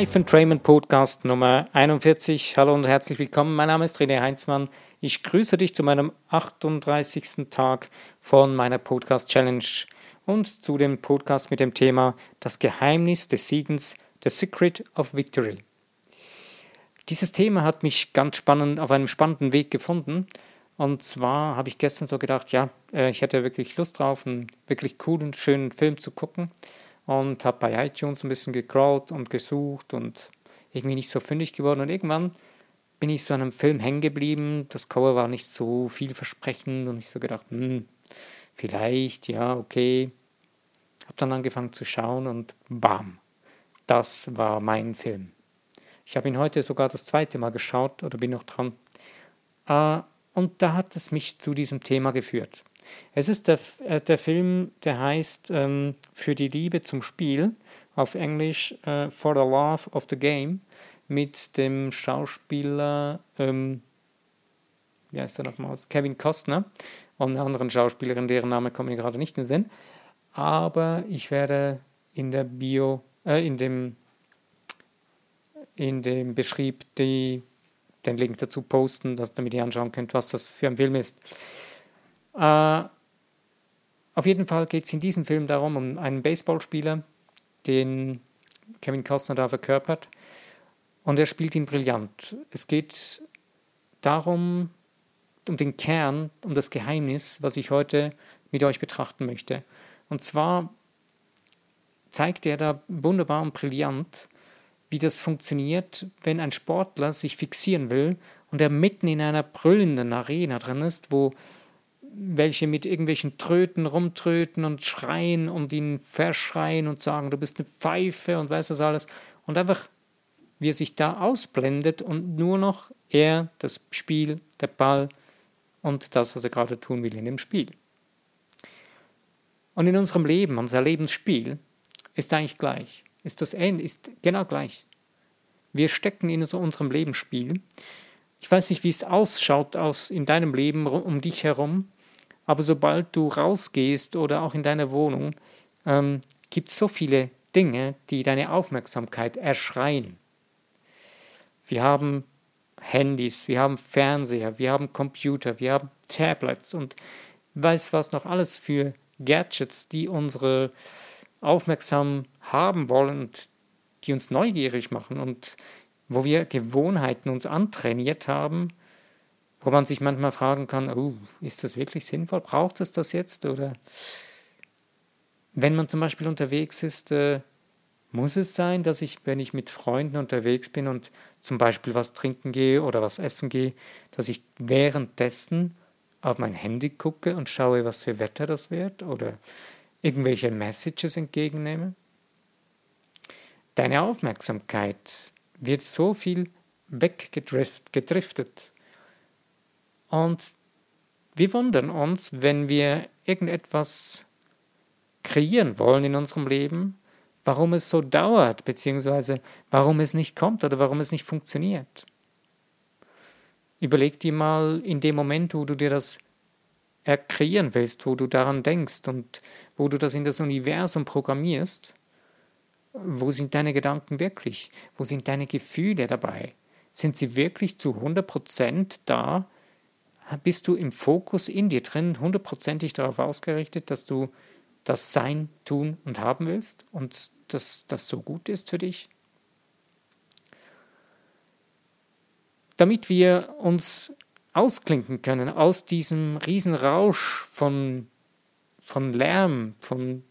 Live Entrainment Podcast Nummer 41. Hallo und herzlich willkommen. Mein Name ist René Heinzmann. Ich grüße dich zu meinem 38. Tag von meiner Podcast Challenge und zu dem Podcast mit dem Thema Das Geheimnis des Siegens, The Secret of Victory. Dieses Thema hat mich ganz spannend auf einem spannenden Weg gefunden. Und zwar habe ich gestern so gedacht, ja, äh, ich hätte wirklich Lust drauf, einen wirklich coolen, schönen Film zu gucken und habe bei iTunes ein bisschen gecrawlt und gesucht und irgendwie nicht so fündig geworden. Und irgendwann bin ich so an einem Film hängen geblieben. Das Cover war nicht so vielversprechend und ich so gedacht, hm, vielleicht, ja, okay. Habe dann angefangen zu schauen und bam, das war mein Film. Ich habe ihn heute sogar das zweite Mal geschaut oder bin noch dran. Äh, und da hat es mich zu diesem Thema geführt. Es ist der, äh, der Film, der heißt ähm, Für die Liebe zum Spiel, auf Englisch äh, For the Love of the Game, mit dem Schauspieler, ähm, wie heißt er nochmals, Kevin Costner und einer anderen Schauspielerin, deren Name kommt mir gerade nicht in den Sinn. Aber ich werde in der Bio, äh, in dem, in dem Beschrieb die, den Link dazu posten, dass, damit ihr anschauen könnt, was das für ein Film ist. Äh, auf jeden Fall geht es in diesem Film darum, um einen Baseballspieler, den Kevin Costner da verkörpert. Und er spielt ihn brillant. Es geht darum, um den Kern, um das Geheimnis, was ich heute mit euch betrachten möchte. Und zwar zeigt er da wunderbar und brillant, wie das funktioniert, wenn ein Sportler sich fixieren will und er mitten in einer brüllenden Arena drin ist, wo welche mit irgendwelchen Tröten rumtröten und schreien und ihn verschreien und sagen, du bist eine Pfeife und weiß das alles. Und einfach, wie er sich da ausblendet und nur noch er, das Spiel, der Ball und das, was er gerade tun will in dem Spiel. Und in unserem Leben, unser Lebensspiel, ist eigentlich gleich. Ist das Ende, ist genau gleich. Wir stecken in unserem Lebensspiel. Ich weiß nicht, wie es ausschaut aus in deinem Leben um dich herum. Aber sobald du rausgehst oder auch in deiner Wohnung, ähm, gibt es so viele Dinge, die deine Aufmerksamkeit erschreien. Wir haben Handys, wir haben Fernseher, wir haben Computer, wir haben Tablets und weiß was noch alles für Gadgets, die unsere aufmerksam haben wollen und die uns neugierig machen und wo wir Gewohnheiten uns antrainiert haben, wo man sich manchmal fragen kann, oh, ist das wirklich sinnvoll? Braucht es das jetzt? Oder wenn man zum Beispiel unterwegs ist, äh, muss es sein, dass ich, wenn ich mit Freunden unterwegs bin und zum Beispiel was trinken gehe oder was essen gehe, dass ich währenddessen auf mein Handy gucke und schaue, was für Wetter das wird oder irgendwelche Messages entgegennehme? Deine Aufmerksamkeit wird so viel weggedriftet und wir wundern uns, wenn wir irgendetwas kreieren wollen in unserem Leben, warum es so dauert, beziehungsweise warum es nicht kommt oder warum es nicht funktioniert. Überleg dir mal in dem Moment, wo du dir das kreieren willst, wo du daran denkst und wo du das in das Universum programmierst, wo sind deine Gedanken wirklich? Wo sind deine Gefühle dabei? Sind sie wirklich zu 100% da, bist du im Fokus in dir drin, hundertprozentig darauf ausgerichtet, dass du das Sein, Tun und Haben willst und dass das so gut ist für dich? Damit wir uns ausklinken können aus diesem Riesenrausch von, von Lärm, von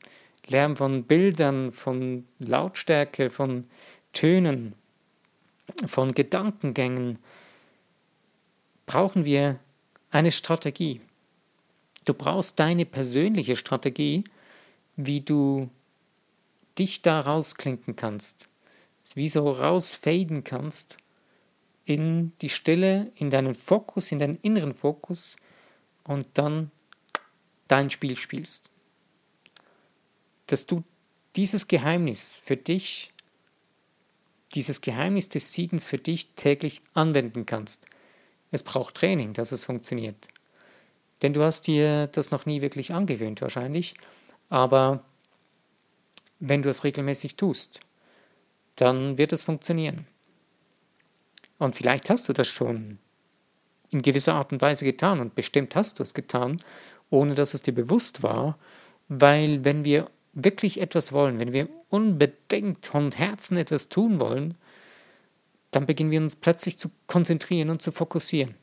Lärm von Bildern, von Lautstärke, von Tönen, von Gedankengängen, brauchen wir eine Strategie. Du brauchst deine persönliche Strategie, wie du dich da rausklinken kannst, wie so rausfaden kannst in die Stille, in deinen Fokus, in deinen inneren Fokus und dann dein Spiel spielst. Dass du dieses Geheimnis für dich, dieses Geheimnis des Siegens für dich täglich anwenden kannst. Es braucht Training, dass es funktioniert. Denn du hast dir das noch nie wirklich angewöhnt wahrscheinlich, aber wenn du es regelmäßig tust, dann wird es funktionieren. Und vielleicht hast du das schon in gewisser Art und Weise getan und bestimmt hast du es getan, ohne dass es dir bewusst war, weil wenn wir wirklich etwas wollen, wenn wir unbedingt von Herzen etwas tun wollen, dann beginnen wir uns plötzlich zu konzentrieren und zu fokussieren.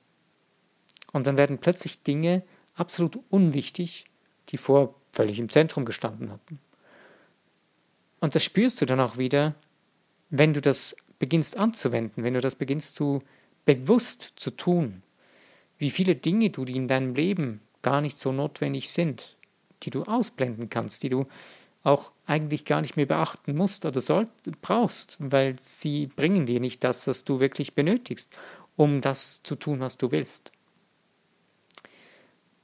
Und dann werden plötzlich Dinge absolut unwichtig, die vor völlig im Zentrum gestanden hatten. Und das spürst du dann auch wieder, wenn du das beginnst anzuwenden, wenn du das beginnst zu bewusst zu tun, wie viele Dinge du, die in deinem Leben gar nicht so notwendig sind, die du ausblenden kannst, die du auch eigentlich gar nicht mehr beachten musst oder soll, brauchst, weil sie bringen dir nicht das, was du wirklich benötigst, um das zu tun, was du willst.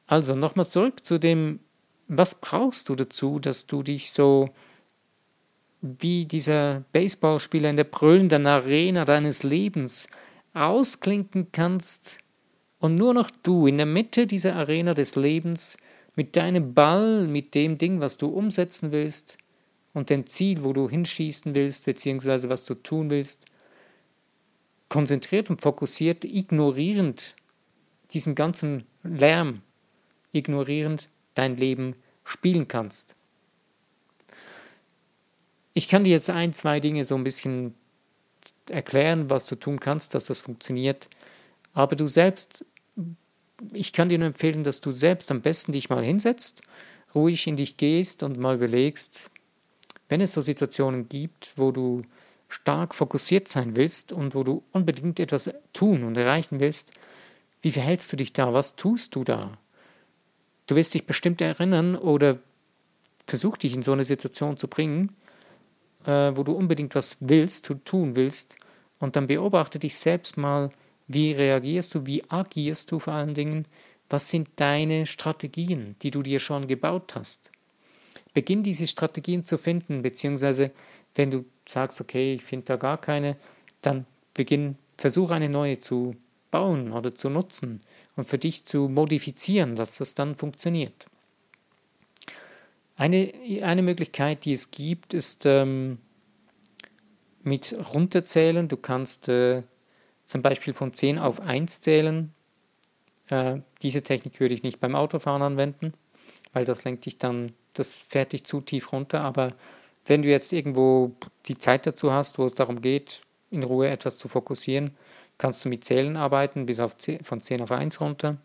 Also nochmal zurück zu dem, was brauchst du dazu, dass du dich so wie dieser Baseballspieler in der brüllenden Arena deines Lebens ausklinken kannst und nur noch du in der Mitte dieser Arena des Lebens mit deinem Ball, mit dem Ding, was du umsetzen willst und dem Ziel, wo du hinschießen willst, beziehungsweise was du tun willst, konzentriert und fokussiert, ignorierend diesen ganzen Lärm, ignorierend dein Leben spielen kannst. Ich kann dir jetzt ein, zwei Dinge so ein bisschen erklären, was du tun kannst, dass das funktioniert. Aber du selbst, ich kann dir nur empfehlen, dass du selbst am besten dich mal hinsetzt, ruhig in dich gehst und mal überlegst, wenn es so Situationen gibt, wo du stark fokussiert sein willst und wo du unbedingt etwas tun und erreichen willst, wie verhältst du dich da? Was tust du da? Du wirst dich bestimmt erinnern oder versuch dich in so eine Situation zu bringen, äh, wo du unbedingt was willst, tun willst, und dann beobachte dich selbst mal, wie reagierst du, wie agierst du vor allen Dingen, was sind deine Strategien, die du dir schon gebaut hast. Beginn diese Strategien zu finden, beziehungsweise wenn du sagst, okay, ich finde da gar keine, dann beginn, versuch eine neue zu bauen oder zu nutzen und für dich zu modifizieren, dass das dann funktioniert. Eine, eine Möglichkeit, die es gibt, ist ähm, mit runterzählen. Du kannst äh, zum Beispiel von 10 auf 1 zählen. Äh, diese Technik würde ich nicht beim Autofahren anwenden, weil das lenkt dich dann, das fährt dich zu tief runter. Aber wenn du jetzt irgendwo die Zeit dazu hast, wo es darum geht, in Ruhe etwas zu fokussieren, kannst du mit Zählen arbeiten, bis auf 10, von 10 auf 1 runter.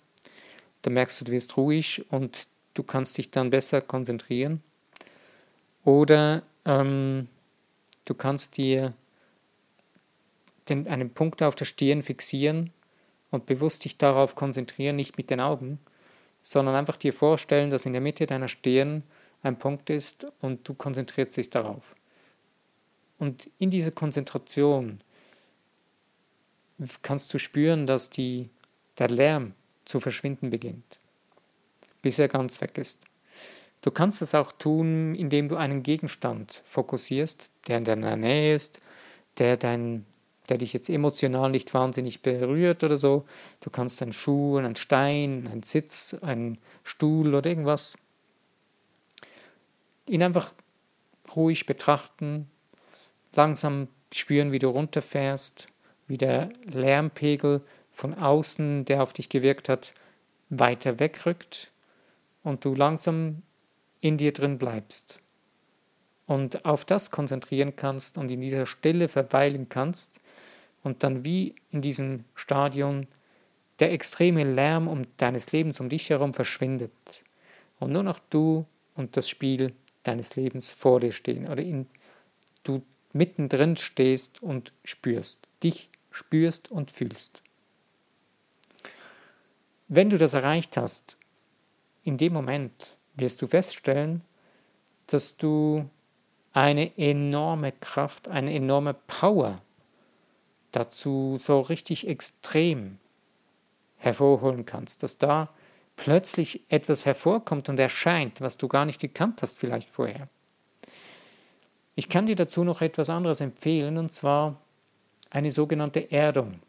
Dann merkst du, du wirst ruhig und du kannst dich dann besser konzentrieren. Oder ähm, du kannst dir den, einen Punkt auf der Stirn fixieren und bewusst dich darauf konzentrieren, nicht mit den Augen, sondern einfach dir vorstellen, dass in der Mitte deiner Stirn ein Punkt ist und du konzentrierst dich darauf. Und in dieser Konzentration kannst du spüren, dass die, der Lärm zu verschwinden beginnt bis er ganz weg ist. Du kannst es auch tun, indem du einen Gegenstand fokussierst, der in deiner Nähe ist, der, dein, der dich jetzt emotional nicht wahnsinnig berührt oder so. Du kannst einen Schuh, einen Stein, einen Sitz, einen Stuhl oder irgendwas. Ihn einfach ruhig betrachten, langsam spüren, wie du runterfährst, wie der Lärmpegel von außen, der auf dich gewirkt hat, weiter wegrückt und du langsam in dir drin bleibst und auf das konzentrieren kannst und in dieser Stille verweilen kannst und dann wie in diesem Stadion der extreme Lärm um deines Lebens um dich herum verschwindet und nur noch du und das Spiel deines Lebens vor dir stehen oder in, du mittendrin stehst und spürst, dich spürst und fühlst. Wenn du das erreicht hast, in dem Moment wirst du feststellen, dass du eine enorme Kraft, eine enorme Power dazu so richtig extrem hervorholen kannst, dass da plötzlich etwas hervorkommt und erscheint, was du gar nicht gekannt hast vielleicht vorher. Ich kann dir dazu noch etwas anderes empfehlen, und zwar eine sogenannte Erdung,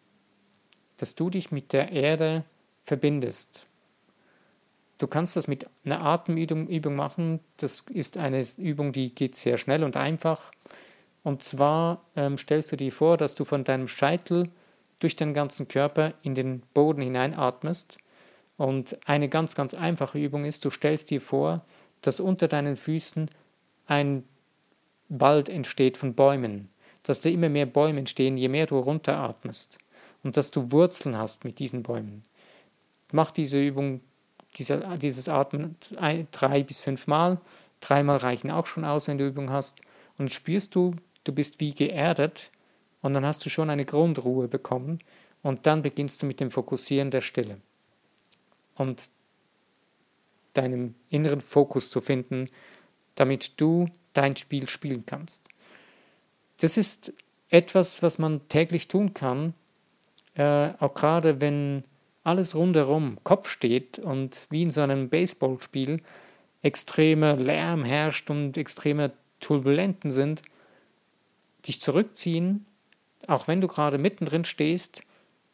dass du dich mit der Erde verbindest. Du kannst das mit einer Atemübung machen. Das ist eine Übung, die geht sehr schnell und einfach. Und zwar ähm, stellst du dir vor, dass du von deinem Scheitel durch den ganzen Körper in den Boden hineinatmest. Und eine ganz, ganz einfache Übung ist, du stellst dir vor, dass unter deinen Füßen ein Wald entsteht von Bäumen, dass da immer mehr Bäume entstehen, je mehr du runteratmest und dass du Wurzeln hast mit diesen Bäumen. Mach diese Übung, diese, dieses Atmen drei bis fünf Mal. Dreimal reichen auch schon aus, wenn du Übung hast. Und spürst du, du bist wie geerdet und dann hast du schon eine Grundruhe bekommen und dann beginnst du mit dem Fokussieren der Stille und deinem inneren Fokus zu finden, damit du dein Spiel spielen kannst. Das ist etwas, was man täglich tun kann, äh, auch gerade wenn alles rundherum Kopf steht und wie in so einem Baseballspiel extremer Lärm herrscht und extreme Turbulenten sind, dich zurückziehen, auch wenn du gerade mittendrin stehst,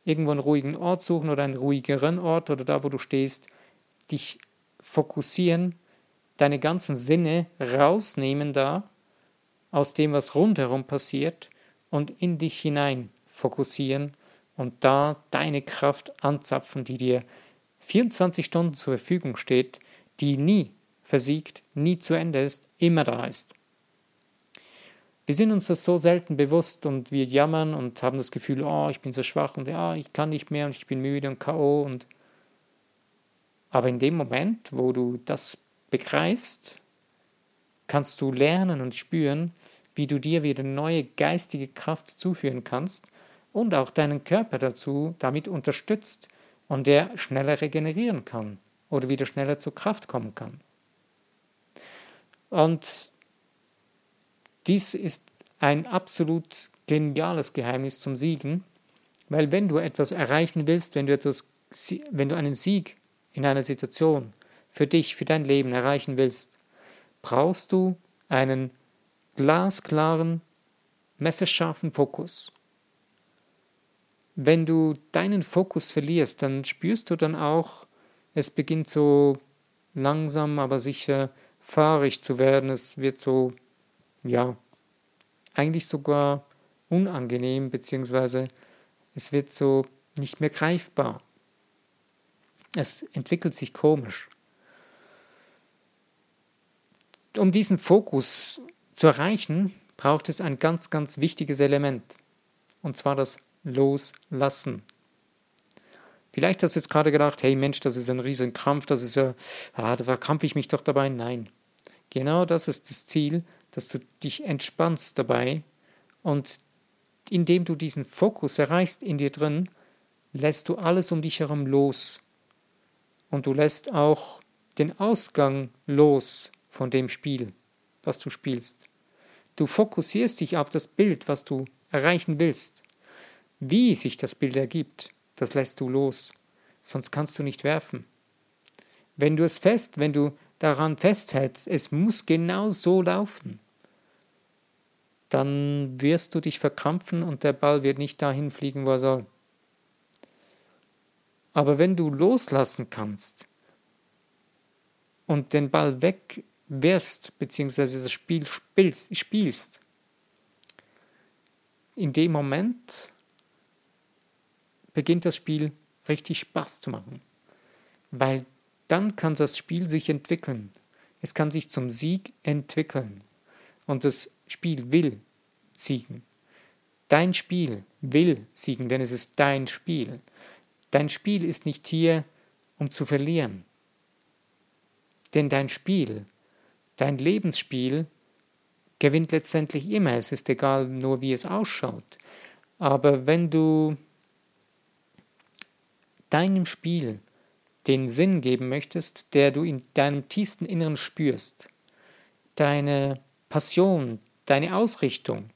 irgendwo einen ruhigen Ort suchen oder einen ruhigeren Ort oder da, wo du stehst, dich fokussieren, deine ganzen Sinne rausnehmen da aus dem, was rundherum passiert und in dich hinein fokussieren und da deine Kraft anzapfen, die dir 24 Stunden zur Verfügung steht, die nie versiegt, nie zu Ende ist, immer da ist. Wir sind uns das so selten bewusst und wir jammern und haben das Gefühl, oh, ich bin so schwach und ja, ich kann nicht mehr und ich bin müde und KO und aber in dem Moment, wo du das begreifst, kannst du lernen und spüren, wie du dir wieder neue geistige Kraft zuführen kannst und auch deinen Körper dazu damit unterstützt und der schneller regenerieren kann oder wieder schneller zur Kraft kommen kann. Und dies ist ein absolut geniales Geheimnis zum Siegen, weil wenn du etwas erreichen willst, wenn du, etwas, wenn du einen Sieg in einer Situation für dich, für dein Leben erreichen willst, brauchst du einen glasklaren, messerscharfen Fokus wenn du deinen Fokus verlierst, dann spürst du dann auch, es beginnt so langsam, aber sicher fahrig zu werden. Es wird so, ja, eigentlich sogar unangenehm, beziehungsweise es wird so nicht mehr greifbar. Es entwickelt sich komisch. Um diesen Fokus zu erreichen, braucht es ein ganz, ganz wichtiges Element, und zwar das loslassen. Vielleicht hast du jetzt gerade gedacht, hey Mensch, das ist ein riesen Krampf, das ist ja, ah, da verkrampfe ich mich doch dabei. Nein, genau das ist das Ziel, dass du dich entspannst dabei und indem du diesen Fokus erreichst in dir drin, lässt du alles um dich herum los. Und du lässt auch den Ausgang los von dem Spiel, was du spielst. Du fokussierst dich auf das Bild, was du erreichen willst. Wie sich das Bild ergibt, das lässt du los, sonst kannst du nicht werfen. Wenn du es fest, wenn du daran festhältst, es muss genau so laufen, dann wirst du dich verkrampfen und der Ball wird nicht dahin fliegen, wo er soll. Aber wenn du loslassen kannst und den Ball wegwirfst, beziehungsweise das Spiel spielst, in dem Moment beginnt das Spiel richtig Spaß zu machen. Weil dann kann das Spiel sich entwickeln. Es kann sich zum Sieg entwickeln. Und das Spiel will siegen. Dein Spiel will siegen, denn es ist dein Spiel. Dein Spiel ist nicht hier, um zu verlieren. Denn dein Spiel, dein Lebensspiel, gewinnt letztendlich immer. Es ist egal nur, wie es ausschaut. Aber wenn du deinem Spiel den Sinn geben möchtest, der du in deinem tiefsten Inneren spürst, deine Passion, deine Ausrichtung,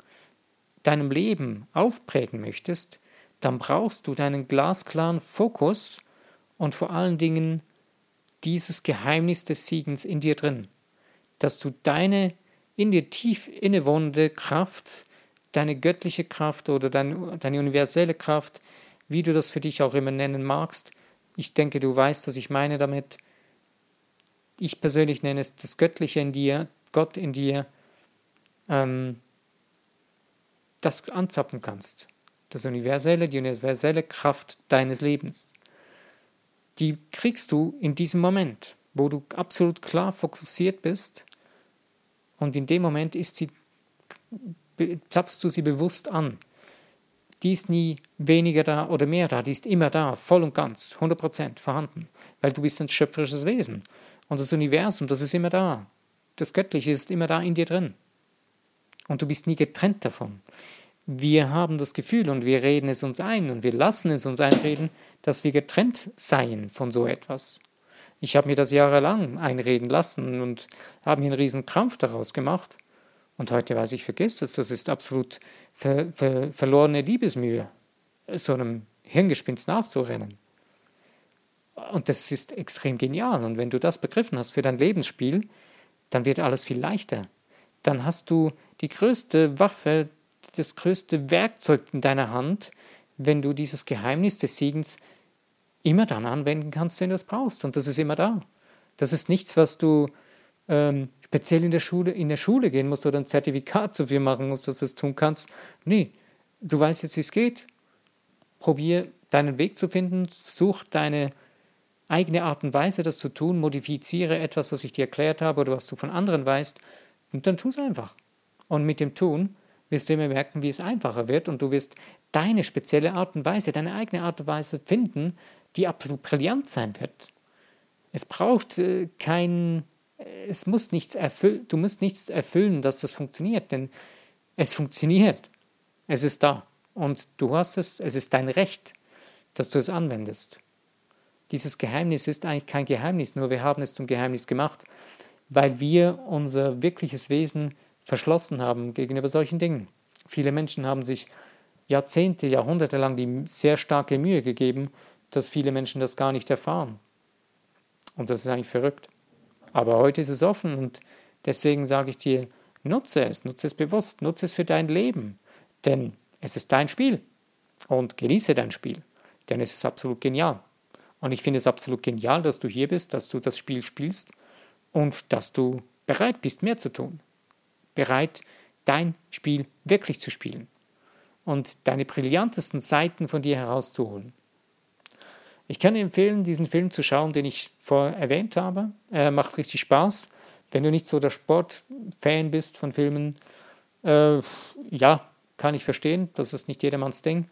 deinem Leben aufprägen möchtest, dann brauchst du deinen glasklaren Fokus und vor allen Dingen dieses Geheimnis des Siegens in dir drin, dass du deine in dir tief innewohnende Kraft, deine göttliche Kraft oder deine, deine universelle Kraft wie du das für dich auch immer nennen magst. Ich denke, du weißt, was ich meine damit. Ich persönlich nenne es das Göttliche in dir, Gott in dir, ähm, das anzapfen kannst. Das universelle, die universelle Kraft deines Lebens. Die kriegst du in diesem Moment, wo du absolut klar fokussiert bist und in dem Moment ist sie, zapfst du sie bewusst an. Die ist nie weniger da oder mehr da, die ist immer da, voll und ganz, 100% vorhanden, weil du bist ein schöpferisches Wesen. Und das Universum, das ist immer da. Das Göttliche ist immer da in dir drin. Und du bist nie getrennt davon. Wir haben das Gefühl und wir reden es uns ein und wir lassen es uns einreden, dass wir getrennt seien von so etwas. Ich habe mir das jahrelang einreden lassen und habe mir einen riesen Krampf daraus gemacht. Und heute weiß ich, vergiss es, das ist absolut ver ver verlorene Liebesmühe, so einem Hirngespinst nachzurennen. Und das ist extrem genial. Und wenn du das begriffen hast für dein Lebensspiel, dann wird alles viel leichter. Dann hast du die größte Waffe, das größte Werkzeug in deiner Hand, wenn du dieses Geheimnis des Siegens immer dann anwenden kannst, wenn du es brauchst. Und das ist immer da. Das ist nichts, was du ähm, speziell in der Schule, in der Schule gehen musst oder ein Zertifikat dafür machen musst, dass du es tun kannst. Nee, du weißt jetzt, wie es geht. Probier deinen Weg zu finden, such deine eigene Art und Weise, das zu tun, modifiziere etwas, was ich dir erklärt habe oder was du von anderen weißt, und dann tu es einfach. Und mit dem Tun wirst du immer merken, wie es einfacher wird und du wirst deine spezielle Art und Weise, deine eigene Art und Weise finden, die absolut brillant sein wird. Es braucht äh, kein, es muss nichts erfüllen, du musst nichts erfüllen, dass das funktioniert, denn es funktioniert. Es ist da und du hast es, es ist dein Recht, dass du es anwendest. Dieses Geheimnis ist eigentlich kein Geheimnis, nur wir haben es zum Geheimnis gemacht, weil wir unser wirkliches Wesen verschlossen haben gegenüber solchen Dingen. Viele Menschen haben sich Jahrzehnte, Jahrhunderte lang die sehr starke Mühe gegeben, dass viele Menschen das gar nicht erfahren. Und das ist eigentlich verrückt. Aber heute ist es offen und deswegen sage ich dir, nutze es, nutze es bewusst, nutze es für dein Leben. Denn es ist dein Spiel. Und genieße dein Spiel. Denn es ist absolut genial. Und ich finde es absolut genial, dass du hier bist, dass du das Spiel spielst und dass du bereit bist, mehr zu tun. Bereit, dein Spiel wirklich zu spielen und deine brillantesten Seiten von dir herauszuholen. Ich kann dir empfehlen, diesen Film zu schauen, den ich vorher erwähnt habe. Er macht richtig Spaß. Wenn du nicht so der Sportfan bist von Filmen, äh, ja, kann ich verstehen, das ist nicht jedermanns Ding.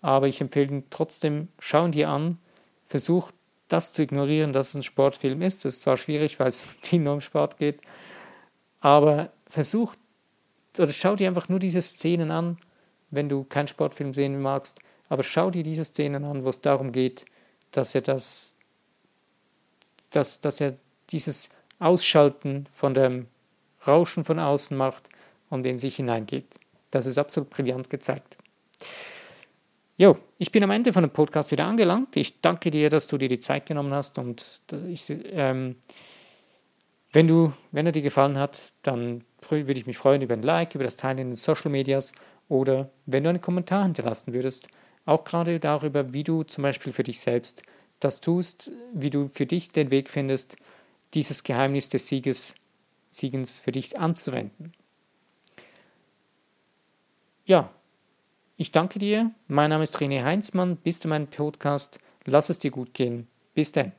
Aber ich empfehle ihn trotzdem, schau ihn dir an, versuch das zu ignorieren, dass es ein Sportfilm ist. Das ist zwar schwierig, weil es nur um Sport geht, aber versuch, oder schau dir einfach nur diese Szenen an, wenn du keinen Sportfilm sehen magst, aber schau dir diese Szenen an, wo es darum geht, dass er das, dass, dass er dieses Ausschalten von dem Rauschen von außen macht und in sich hineingeht. Das ist absolut brillant gezeigt. Jo, ich bin am Ende von dem Podcast wieder angelangt. Ich danke dir, dass du dir die Zeit genommen hast und ich, ähm, wenn du, wenn er dir gefallen hat, dann würde ich mich freuen über ein Like, über das Teilen in den Social Medias oder wenn du einen Kommentar hinterlassen würdest. Auch gerade darüber, wie du zum Beispiel für dich selbst das tust, wie du für dich den Weg findest, dieses Geheimnis des Sieges, Siegens für dich anzuwenden. Ja, ich danke dir. Mein Name ist René Heinzmann. Bis zu meinem Podcast. Lass es dir gut gehen. Bis dann.